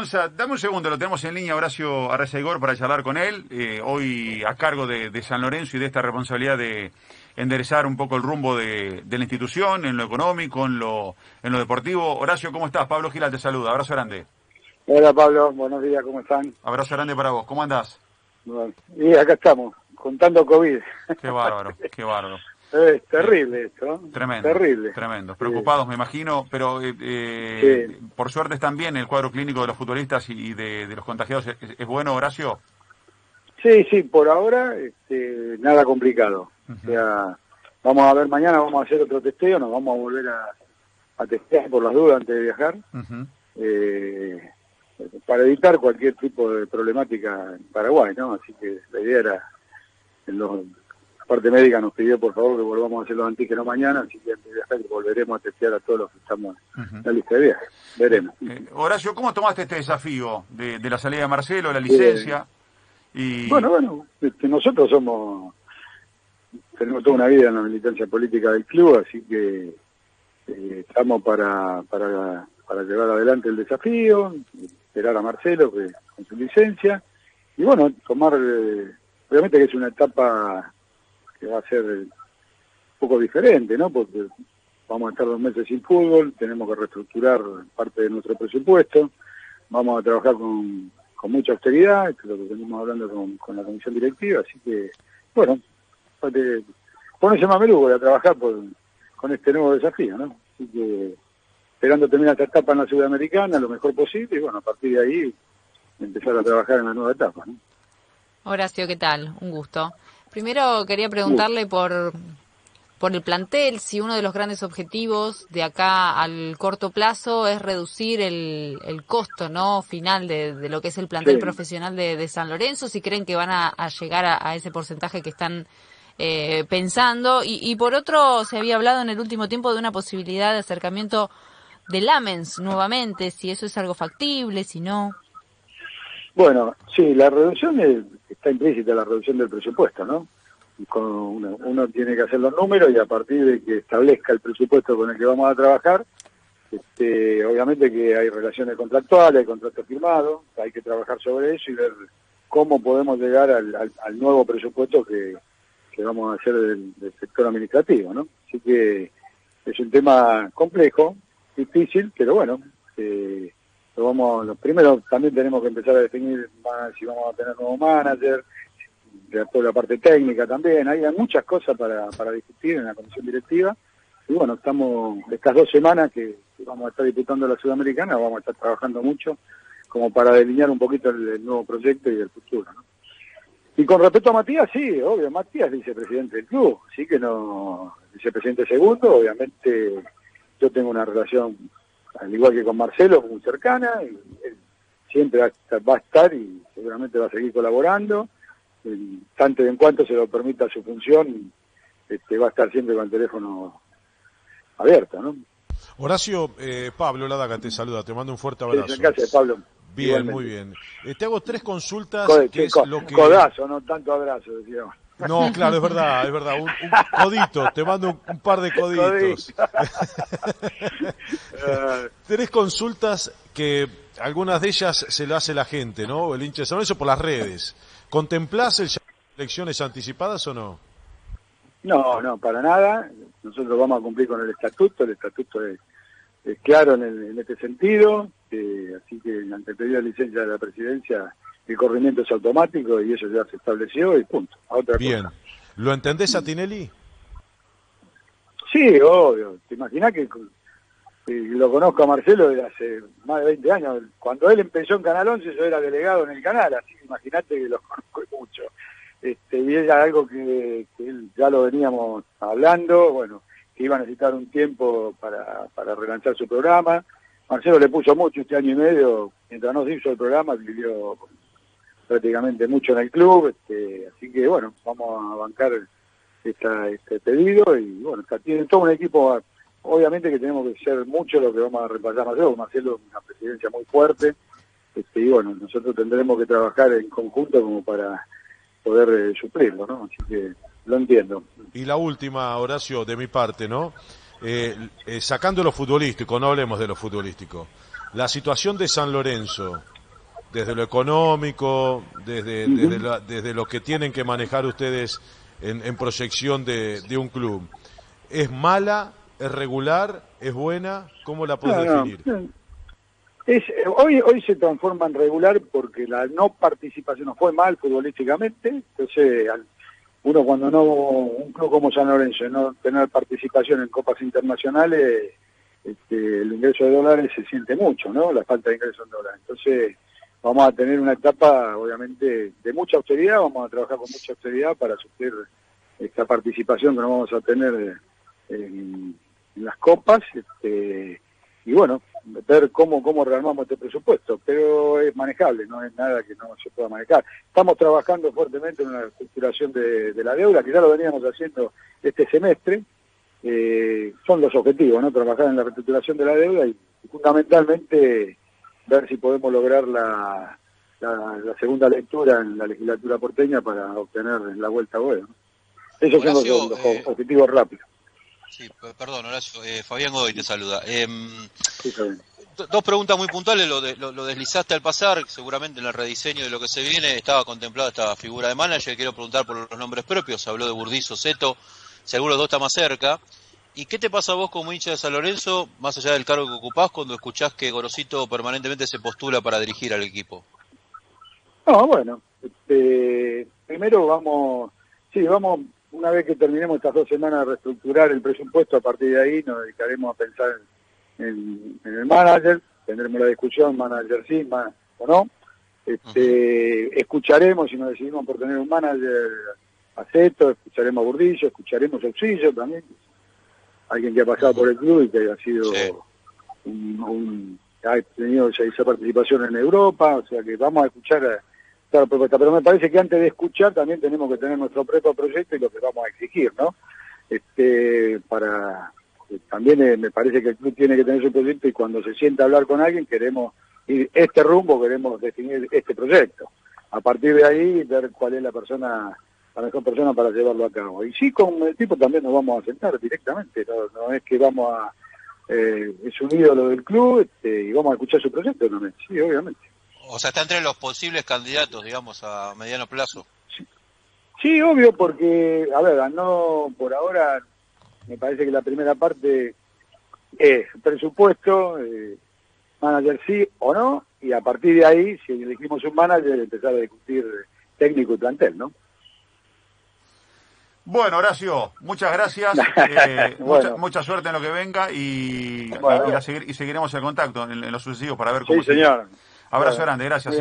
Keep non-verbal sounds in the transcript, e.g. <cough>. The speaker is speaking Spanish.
Gonza, dame un segundo, lo tenemos en línea Horacio Arreceigor para charlar con él, eh, hoy a cargo de, San Lorenzo y de esta responsabilidad de enderezar un poco el rumbo de, la institución, en lo económico, en lo, en lo deportivo. Horacio, ¿cómo estás? Pablo Gila te saluda, abrazo grande. Hola Pablo, buenos días, ¿cómo están? Abrazo grande para vos, ¿cómo andás? y acá estamos, contando COVID. Qué bárbaro, qué bárbaro. Es terrible esto. Tremendo. Terrible. Tremendo. Preocupados, me imagino, pero eh, eh, por suerte están bien el cuadro clínico de los futbolistas y de, los contagiados. ¿Es, bueno, Horacio? Sí, sí, por ahora este, nada complicado. O sea, vamos a ver mañana, vamos a hacer otro testeo, nos vamos a volver a, a testear por las dudas antes de viajar. eh, para evitar cualquier tipo de problemática en Paraguay, ¿no? Así que la idea era en los parte médica nos pidió por favor que volvamos a hacer los antígenos mañana, así que antes de viajar volveremos a testear a todos los que estamos en la lista de viaje. Veremos. Eh, Horacio, ¿cómo tomaste este desafío de, la salida de Marcelo, la licencia? y... Bueno, bueno, este, nosotros somos, tenemos toda una vida en la militancia política del club, así que eh, estamos para, para, para llevar adelante el desafío, esperar a Marcelo que, con su licencia, y bueno, tomar, eh, obviamente que es una etapa que va a ser un poco diferente, ¿no? Porque vamos a estar dos meses sin fútbol, tenemos que reestructurar parte de nuestro presupuesto, vamos a trabajar con, con mucha austeridad, esto es lo que venimos hablando con, la comisión directiva, así que, bueno, ponerse mameluco y a trabajar con este nuevo desafío, ¿no? Así que esperando terminar esta etapa en la Sudamericana lo mejor posible y bueno, a partir de ahí empezar a trabajar en la nueva etapa, ¿no? Horacio, ¿qué tal? Un gusto. Primero quería preguntarle por, por el plantel, si uno de los grandes objetivos de acá al corto plazo es reducir el, el costo no final de, de lo que es el plantel profesional de, San Lorenzo, si creen que van a, llegar a, ese porcentaje que están eh, pensando. Y, y por otro, se había hablado en el último tiempo de una posibilidad de acercamiento de Lamens nuevamente, si eso es algo factible, si no. Bueno, sí, la reducción está implícita la reducción del presupuesto, ¿no? uno, tiene que hacer los números y a partir de que establezca el presupuesto con el que vamos a trabajar, este, obviamente que hay relaciones contractuales, hay contratos firmados, hay que trabajar sobre eso y ver cómo podemos llegar al, nuevo presupuesto que, vamos a hacer del, sector administrativo, ¿no? Así que es un tema complejo, difícil, pero bueno, eh, vamos, primero también tenemos que empezar a definir si vamos a tener nuevo manager, de toda la parte técnica también, hay, muchas cosas para, para discutir en la comisión directiva, y bueno, estamos, estas dos semanas que, vamos a estar disputando la Sudamericana, vamos a estar trabajando mucho como para delinear un poquito el, nuevo proyecto y el futuro, Y con respecto a Matías, sí, obvio, Matías es vicepresidente del club, sí que no, vicepresidente segundo, obviamente yo tengo una relación al igual que con Marcelo, muy cercana, y él siempre va a estar y seguramente va a seguir colaborando, tanto en cuanto se lo permita su función, este, va a estar siempre con el teléfono abierto, ¿no? Horacio, eh, Pablo Ladaga te saluda, te mando un fuerte abrazo. Gracias, Pablo. Bien, muy bien. Eh, te hago tres consultas. que es lo que... Codazo, no tanto abrazo, decíamos. No, claro, es verdad, es verdad. Un, codito, te mando un, par de coditos. <laughs> Tenés consultas que algunas de ellas se lo hace la gente, ¿no? El hincha de San Lorenzo por las redes. ¿Contemplás el elecciones anticipadas o no? No, no, para nada. Nosotros vamos a cumplir con el estatuto. El estatuto es, claro en, este sentido. Eh, así que ante el pedido de licencia de la presidencia el corrimiento es automático y eso ya se estableció y punto. Bien. ¿Lo entendés a Tinelli? Sí, obvio. ¿Te imaginas que, lo conozco a Marcelo desde hace más de 20 años? Cuando él empezó en Canal 11 yo era delegado en el canal, así que imagínate que lo <laughs> conozco mucho. Este, y era algo que, ya lo veníamos hablando, bueno, que iba a necesitar un tiempo para, para relanzar su programa. Marcelo le puso mucho este año y medio, mientras no se hizo el programa, vivió prácticamente mucho en el club, este, así que bueno, vamos a bancar este pedido y bueno, tiene todo un equipo, obviamente que tenemos que ser mucho lo que vamos a repasar Marcelo, Marcelo es una presidencia muy fuerte, este, y bueno, nosotros tendremos que trabajar en conjunto como para poder eh, suplirlo, ¿no? Así que lo entiendo. Y la última, Horacio, de mi parte, ¿no? Eh, eh, sacando lo futbolístico, no hablemos de lo futbolístico. La situación de San Lorenzo, desde lo económico, desde, desde, desde, lo que tienen que manejar ustedes en, en proyección de, de, un club. ¿Es mala? ¿Es regular? ¿Es buena? ¿Cómo la puedes definir? Es, hoy, hoy se transforma en regular porque la no participación no fue mal futbolísticamente, entonces uno cuando no, un club como San Lorenzo, no tener participación en copas internacionales, este, el ingreso de dólares se siente mucho, ¿no? La falta de ingreso en dólares. Entonces, vamos a tener una etapa, obviamente, de mucha austeridad, vamos a trabajar con mucha austeridad para sufrir esta participación que no vamos a tener en, en las copas, este, y bueno, ver cómo, cómo rearmamos este presupuesto, pero es manejable, no es nada que no se pueda manejar. Estamos trabajando fuertemente en una reestructuración de, de la deuda, que ya lo veníamos haciendo este semestre, eh, son los objetivos, ¿no? Trabajar en la reestructuración de la deuda y, fundamentalmente ver si podemos lograr la, la, segunda lectura en la legislatura porteña para obtener la vuelta a ¿no? Esos son los, eh, objetivos rápidos. Sí, perdón, Horacio. Eh, Fabián Godoy te saluda. Eh, dos preguntas muy puntuales. Lo, de, lo, deslizaste al pasar. Seguramente en el rediseño de lo que se viene estaba contemplada esta figura de manager. Quiero preguntar por los nombres propios. Se habló de Burdizo, Seto. Si alguno de los dos está más cerca. ¿Y qué te pasa a vos como hincha de San Lorenzo, más allá del cargo que ocupás, cuando escuchás que Gorosito permanentemente se postula para dirigir al equipo? No, bueno, este, primero vamos, sí, vamos una vez que terminemos estas dos semanas de reestructurar el presupuesto, a partir de ahí nos dedicaremos a pensar en, el manager, tendremos la discusión, manager sí, o no. Este, Escucharemos, si nos decidimos por tener un manager, a Ceto, escucharemos a Burdillo, escucharemos a Auxillo también, alguien que ha pasado por el club y que ha sido un, ha tenido esa participación en Europa, o sea que vamos a escuchar Claro, pero me parece que antes de escuchar también tenemos que tener nuestro propio proyecto y lo que vamos a exigir, ¿no? Este, para eh, también eh, me parece que el club tiene que tener su proyecto y cuando se sienta a hablar con alguien queremos ir este rumbo, queremos definir este proyecto. A partir de ahí ver cuál es la persona, la mejor persona para llevarlo a cabo. Y sí, con el tipo también nos vamos a sentar directamente, no, es que vamos a, eh, es un ídolo del club este, y vamos a escuchar su proyecto, ¿no? sí, obviamente. O sea, está entre los posibles candidatos, digamos, a mediano plazo. Sí, obvio, porque, a ver, no por ahora, me parece que la primera parte es presupuesto, eh, manager sí o no, y a partir de ahí, si elegimos un manager, empezar a discutir técnico y plantel, ¿no? Bueno, Horacio, muchas gracias. <laughs> Eh, mucha, suerte en lo que venga y, y, seguiremos el contacto en, los sucesivos para ver cómo. Sí, señor. Abrazo grande, gracias.